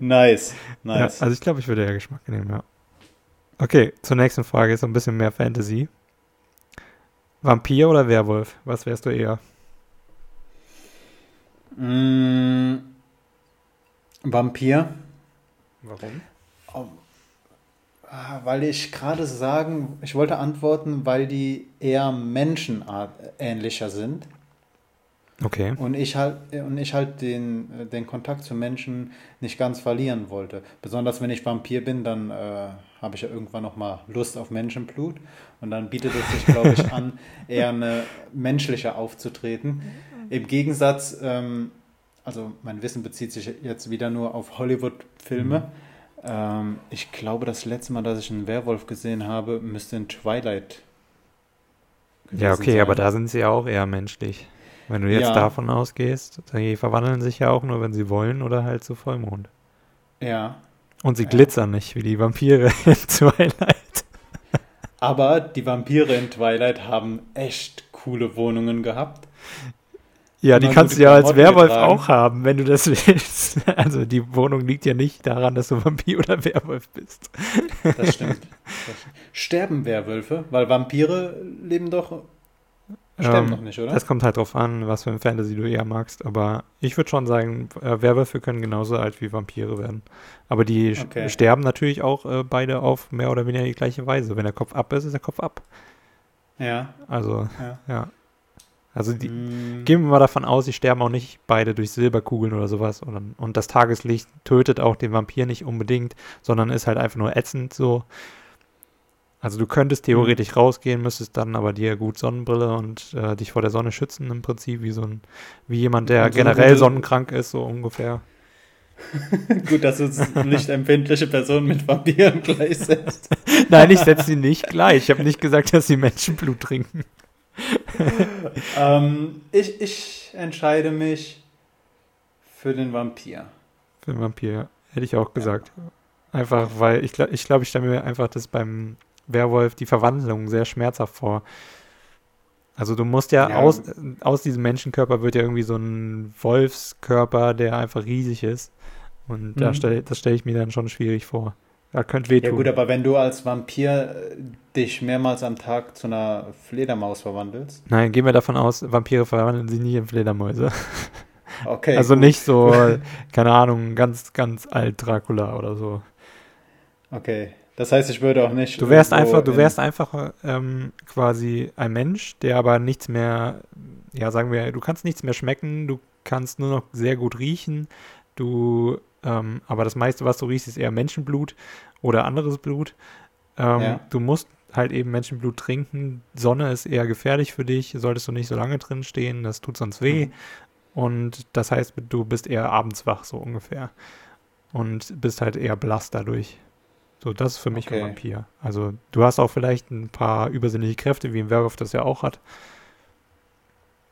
Nice, Ja, nice. also ich glaube, ich würde eher Geschmack nehmen, ja. Okay, zur nächsten Frage ist so ein bisschen mehr Fantasy. Vampir oder Werwolf? Was wärst du eher? Mm, Vampir. Warum? Ah, weil ich gerade sagen, ich wollte antworten, weil die eher menschenähnlicher sind Okay. und ich halt und ich halt den, den Kontakt zu Menschen nicht ganz verlieren wollte. Besonders wenn ich Vampir bin, dann äh, habe ich ja irgendwann noch mal Lust auf Menschenblut und dann bietet es sich, glaube ich, an, [laughs] eher eine menschlicher aufzutreten. Im Gegensatz, ähm, also mein Wissen bezieht sich jetzt wieder nur auf Hollywood-Filme. Ähm, ich glaube, das letzte Mal, dass ich einen Werwolf gesehen habe, müsste in Twilight. Ja, okay, sein. aber da sind sie ja auch eher menschlich. Wenn du jetzt Ja. davon ausgehst, die verwandeln sich ja auch nur, wenn sie wollen oder halt zu Vollmond. Ja, Und sie Ja. glitzern nicht wie die Vampire [laughs] in Twilight. aber die Vampire in Twilight haben echt coole Wohnungen gehabt. Ja, die kannst du ja als Werwolf auch haben, wenn du das [laughs] willst. Also die Wohnung liegt ja nicht daran, dass du Vampir oder Werwolf bist. Das stimmt. Sterben Werwölfe? Weil Vampire leben doch Sterben ähm, noch nicht, oder? Das kommt halt drauf an, was für ein Fantasy du eher magst. Aber ich würde schon sagen, äh, Werwölfe können genauso alt wie Vampire werden. Aber die okay. sterben natürlich auch äh, beide auf mehr oder weniger die gleiche Weise. Wenn der Kopf ab ist, ist der Kopf ab. Ja. Also, ja. ja. Also die, mm. gehen wir mal davon aus, sie sterben auch nicht beide durch Silberkugeln oder sowas. Und, und das Tageslicht tötet auch den Vampir nicht unbedingt, sondern ist halt einfach nur ätzend so. Also du könntest theoretisch mhm. rausgehen, müsstest dann aber dir gut Sonnenbrille und äh, dich vor der Sonne schützen im Prinzip, wie so ein, wie jemand, der so generell sonnenkrank ist, so ungefähr. [laughs] gut, dass du nicht empfindliche Personen mit Vampiren [laughs] gleichsetzt. Nein, ich setze sie nicht gleich. Ich habe nicht gesagt, dass sie Menschenblut trinken. [laughs] ähm, ich, ich entscheide mich für den Vampir. Für den Vampir, ja. Hätte ich auch gesagt. Ja. Einfach, weil ich glaube, ich, glaub, ich stelle mir einfach das beim Werwolf die Verwandlung sehr schmerzhaft vor. Also du musst ja, ja, Aus, aus diesem Menschenkörper wird ja irgendwie so ein Wolfskörper, der einfach riesig ist. Und mhm. da stell, das stelle ich mir dann schon schwierig vor. Da könnte wehtun. Ja gut, aber wenn du als Vampir äh, dich mehrmals am Tag zu einer Fledermaus verwandelst. Nein, gehen wir davon aus, Vampire verwandeln sich nicht in Fledermäuse. [laughs] Okay. Also gut. nicht so, [laughs] keine Ahnung, ganz, ganz alt Dracula oder so. Okay. Das heißt, ich würde auch nicht. Du wärst einfach, du wärst einfach ähm, quasi ein Mensch, der aber nichts mehr, ja, sagen wir, du kannst nichts mehr schmecken, du kannst nur noch sehr gut riechen, du, ähm, aber das meiste, was du riechst, ist eher Menschenblut oder anderes Blut. Ähm, ja. Du musst halt eben Menschenblut trinken. Sonne ist eher gefährlich für dich, solltest du nicht so lange drin stehen, das tut sonst weh. Mhm. Und das heißt, du bist eher abends wach, so ungefähr. Und bist halt eher blass dadurch. So, das ist für mich okay. ein Vampir. Also, du hast auch vielleicht ein paar übersinnliche Kräfte, wie ein Werwolf das ja auch hat.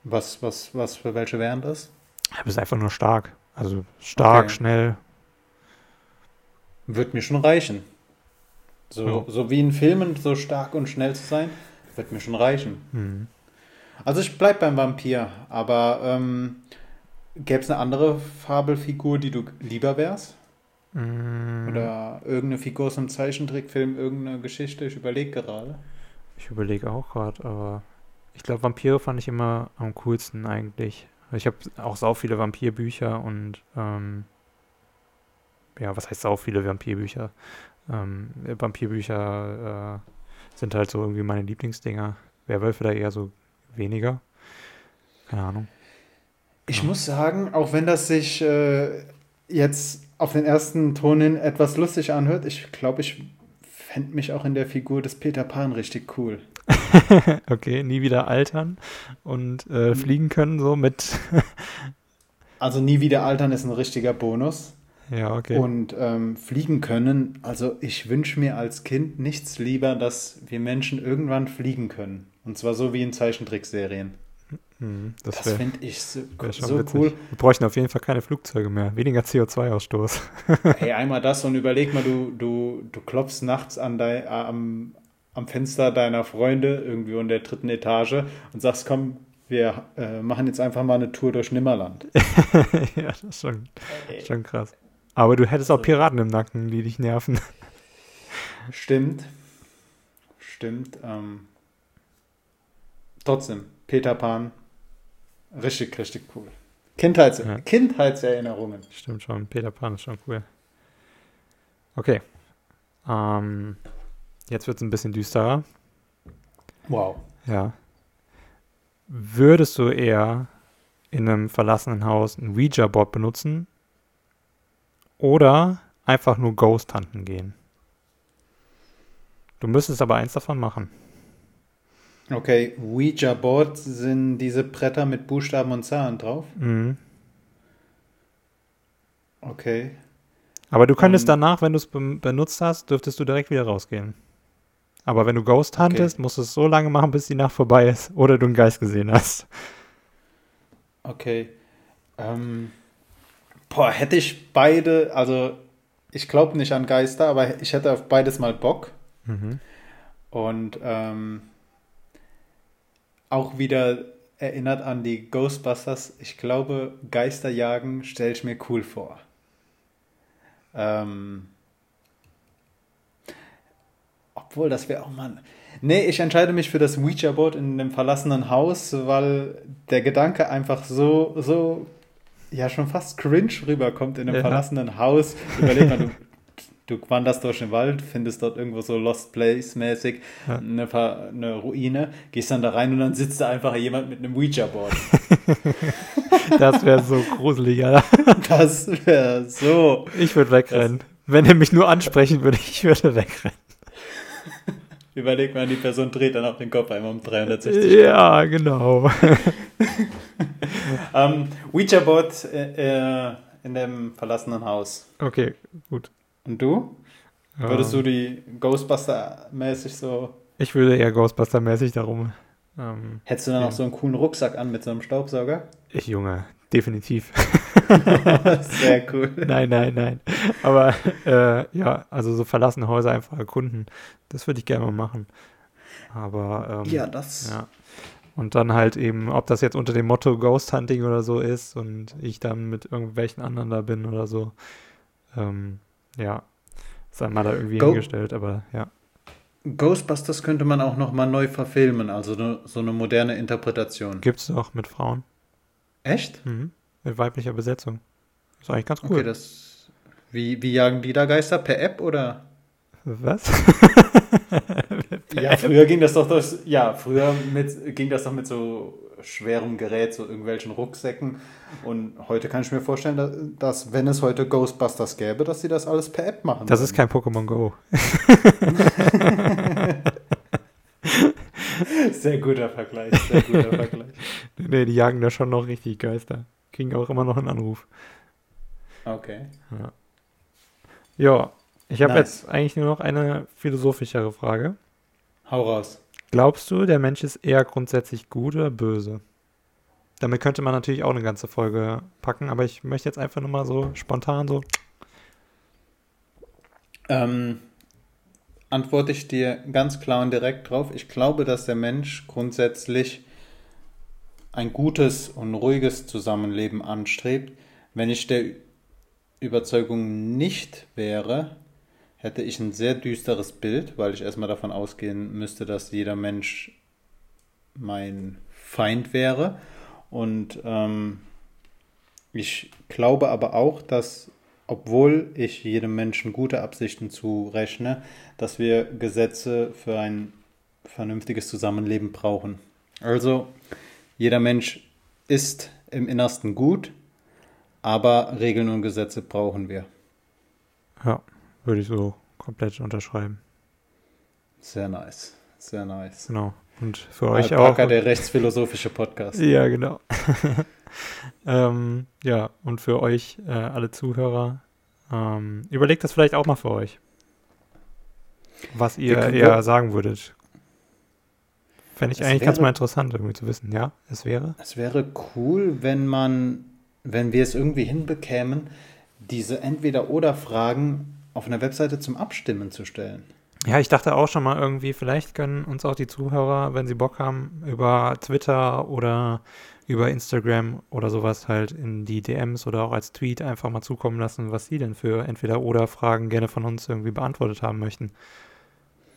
Was, was, was für welche wären das? Du bist einfach nur stark. Also stark, okay. schnell. Wird mir schon reichen. So, ja. so wie in Filmen, so stark und schnell zu sein, wird mir schon reichen. Mhm. Also ich bleib beim Vampir, aber ähm, gäbe es eine andere Fabelfigur, die du lieber wärst? Mm. Oder irgendeine Figur aus einem Zeichentrickfilm, irgendeine Geschichte. Ich überlege gerade. Ich überlege auch gerade, aber ich glaube, Vampire fand ich immer am coolsten eigentlich. Ich habe auch sau viele Vampirbücher und ähm, ja, was heißt sau viele Vampirbücher? Ähm, Vampirbücher äh, sind halt so irgendwie meine Lieblingsdinger. Werwölfe da eher so weniger. Keine Ahnung. Ich ja. muss sagen, auch wenn das sich äh, jetzt auf den ersten Ton hin etwas lustig anhört, ich glaube, ich fände mich auch in der Figur des Peter Pan richtig cool. [laughs] okay, nie wieder altern und äh, hm. fliegen können, so mit. [laughs] also nie wieder altern ist ein richtiger Bonus. Ja, okay. Und ähm, fliegen können, also ich wünsche mir als Kind nichts lieber, dass wir Menschen irgendwann fliegen können. Und zwar so wie in Zeichentrickserien. Mhm, das, das finde ich so, so cool. Wir bräuchten auf jeden Fall keine Flugzeuge mehr. Weniger CO2-Ausstoß. hey, [laughs] einmal das und überleg mal, du, du, du klopfst nachts an dein, am, am Fenster deiner Freunde irgendwo in der dritten Etage und sagst, komm, wir äh, machen jetzt einfach mal eine Tour durch Nimmerland. [laughs] ja, das ist schon, hey. schon krass. Aber du hättest auch also Piraten im Nacken, die dich nerven. [laughs] Stimmt. Stimmt. Ähm, trotzdem, Peter Pan Richtig, richtig cool. Kindheits ja. Kindheitserinnerungen. Stimmt schon, Peter Pan ist schon cool. Okay. Ähm, jetzt wird es ein bisschen düsterer. Wow. Ja. Würdest du eher in einem verlassenen Haus ein Ouija-Board benutzen oder einfach nur Ghost Hunten gehen? Du müsstest aber eins davon machen. Okay, Ouija Board sind diese Bretter mit Buchstaben und Zahlen drauf? Mhm. Okay. Aber du könntest um, danach, wenn du es benutzt hast, dürftest du direkt wieder rausgehen. Aber wenn du Ghost huntest, okay. musst du es so lange machen, bis die Nacht vorbei ist oder du einen Geist gesehen hast. Okay. Ähm, boah, hätte ich beide, also ich glaube nicht an Geister, aber ich hätte auf beides mal Bock. Mhm. Und ähm, auch wieder erinnert an die Ghostbusters. Ich glaube, Geisterjagen stelle ich mir cool vor. Ähm, obwohl, das wäre auch mal. Nee, ich entscheide mich für das Ouija-Board in dem verlassenen Haus, weil der Gedanke einfach so, so, ja, schon fast cringe rüberkommt in einem ja. verlassenen Haus. Überleg mal, du, du wanderst durch den Wald, findest dort irgendwo so Lost Place-mäßig ja. eine, eine, Ruine, gehst dann da rein und dann sitzt da einfach jemand mit einem Ouija-Board. [laughs] das wäre so gruselig, Alter. [laughs] Das wäre so. Ich würde wegrennen. Das, Wenn er mich nur ansprechen würde, ich würde wegrennen. [laughs] Überleg mal, die Person dreht dann auch den Kopf einmal um 360 Ja, genau. [laughs] um, Ouija-Board äh, äh, in dem verlassenen Haus. Okay, gut. Und du? Würdest du die Ghostbuster-mäßig so. Ich würde eher Ghostbuster-mäßig darum. Ähm, Hättest du dann ja. noch so einen coolen Rucksack an mit so einem Staubsauger? Ich, Junge, definitiv. [laughs] Sehr cool. nein, nein, nein. Aber äh, ja, also so verlassene Häuser einfach erkunden, das würde ich gerne mal machen. Aber ähm, ja, das. Ja. Und dann halt eben, ob das jetzt unter dem Motto Ghost Hunting oder so ist und ich dann mit irgendwelchen anderen da bin oder so. Ähm, ja, sei mal da irgendwie Go hingestellt, aber ja. Ghostbusters könnte man auch noch mal neu verfilmen, also so eine moderne Interpretation. Gibt's auch mit Frauen. Echt? Mhm. Mit weiblicher Besetzung. Ist eigentlich ganz cool. Okay, das. Wie, wie jagen die da Geister? Per App oder? Was? [laughs] ja, früher ging das doch durch, ja, früher mit, ging das doch mit so schwerem Gerät, so irgendwelchen Rucksäcken. Und heute kann ich mir vorstellen, dass, dass, wenn es heute Ghostbusters gäbe, dass sie das alles per App machen. Das würden. ist kein Pokémon Go. [laughs] sehr guter Vergleich, sehr guter [laughs] Vergleich. nee, die jagen da schon noch richtig Geister. Kriegen auch immer noch einen Anruf. Okay. Ja, ja ich habe nice. jetzt eigentlich nur noch eine philosophischere Frage. Hau raus. Glaubst du, der Mensch ist eher grundsätzlich gut oder böse? Damit könnte man natürlich auch eine ganze Folge packen, aber ich möchte jetzt einfach nur mal so spontan so. Ähm, antworte ich dir ganz klar und direkt drauf. Ich glaube, dass der Mensch grundsätzlich ein gutes und ruhiges Zusammenleben anstrebt. Wenn ich der Überzeugung nicht wäre, hätte ich ein sehr düsteres Bild, weil ich erstmal davon ausgehen müsste, dass jeder Mensch mein Feind wäre. Und ähm, ich glaube aber auch, dass, obwohl ich jedem Menschen gute Absichten zurechne, dass wir Gesetze für ein vernünftiges Zusammenleben brauchen. Also, jeder Mensch ist im Innersten gut, aber Regeln und Gesetze brauchen wir. Ja. Würde ich so komplett unterschreiben. Sehr nice. Sehr nice. Genau. Und für euch Alpaka, auch. der rechtsphilosophische Podcast. Ja, genau. [laughs] ähm, ja, und für euch, äh, alle Zuhörer, ähm, überlegt das vielleicht auch mal für euch. Was ihr eher sagen würdet. Fände ich eigentlich wäre, ganz mal interessant, irgendwie zu wissen. Ja, es wäre. Es wäre cool, wenn man, wenn wir es irgendwie hinbekämen, diese Entweder-Oder-Fragen auf einer Webseite zum Abstimmen zu stellen. Ja, ich dachte auch schon mal irgendwie, vielleicht können uns auch die Zuhörer, wenn sie Bock haben, über Twitter oder über Instagram oder sowas halt in die DMs oder auch als Tweet einfach mal zukommen lassen, was sie denn für entweder oder Fragen gerne von uns irgendwie beantwortet haben möchten.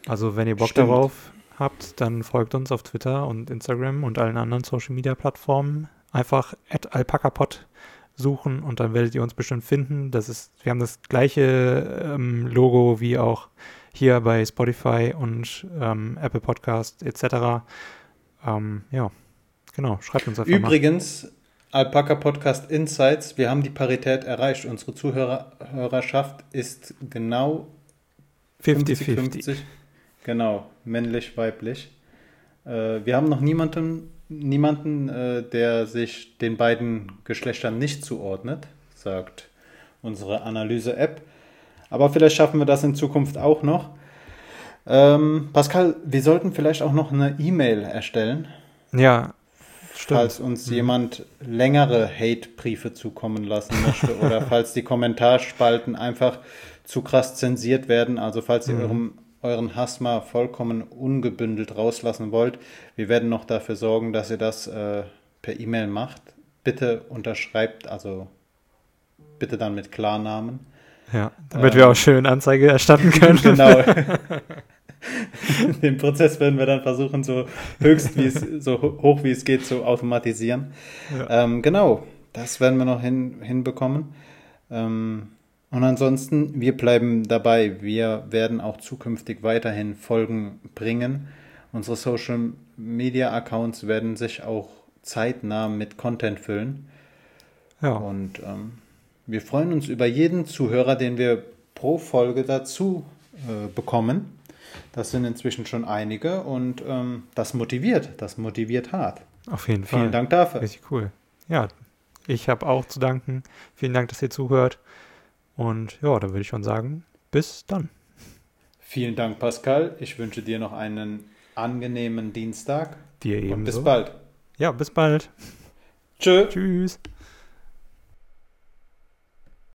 Also wenn ihr Bock Stimmt. darauf habt, dann folgt uns auf Twitter und Instagram und allen anderen Social Media Plattformen. Einfach at alpacapod suchen und dann werdet ihr uns bestimmt finden. Das ist, wir haben das gleiche ähm, Logo wie auch hier bei Spotify und ähm, Apple Podcast etc. Ähm, ja, genau, schreibt uns einfach Übrigens, mal. Alpaka Podcast Insights, wir haben die Parität erreicht. Unsere Zuhörerschaft ist genau 50-50. Genau, männlich, weiblich. Äh, wir haben noch niemanden niemanden, äh, der sich den beiden Geschlechtern nicht zuordnet, sagt unsere Analyse-App. Aber vielleicht schaffen wir das in Zukunft auch noch. Ähm, Pascal, wir sollten vielleicht auch noch eine E-Mail erstellen. Ja, stimmt. Falls uns mhm. jemand längere Hate-Briefe zukommen lassen möchte [laughs] oder falls die Kommentarspalten einfach zu krass zensiert werden. Also falls ihr mhm. eurem euren Hass mal vollkommen ungebündelt rauslassen wollt, wir werden noch dafür sorgen, dass ihr das äh, per E-Mail macht. Bitte unterschreibt, also bitte dann mit Klarnamen. Ja, damit ähm, wir auch schön Anzeige erstatten [laughs] können. genau. [laughs] Den Prozess werden wir dann versuchen, so höchst wie es, so hoch wie es geht, zu automatisieren. Ja. Ähm, genau, das werden wir noch hin, hinbekommen. Ähm, und ansonsten, wir bleiben dabei. Wir werden auch zukünftig weiterhin Folgen bringen. Unsere Social Media Accounts werden sich auch zeitnah mit Content füllen. Ja. Und ähm, wir freuen uns über jeden Zuhörer, den wir pro Folge dazu äh, bekommen. Das sind inzwischen schon einige und ähm, das motiviert, das motiviert hart. Auf jeden Fall. Vielen Dank dafür. Richtig cool. Ja, ich habe auch zu danken. Vielen Dank, dass ihr zuhört. Und ja, da würde ich schon sagen, bis dann. Vielen Dank, Pascal. Ich wünsche dir noch einen angenehmen Dienstag. Dir ebenso. Und bis bald. Ja, bis bald. Tschö. Tschüss.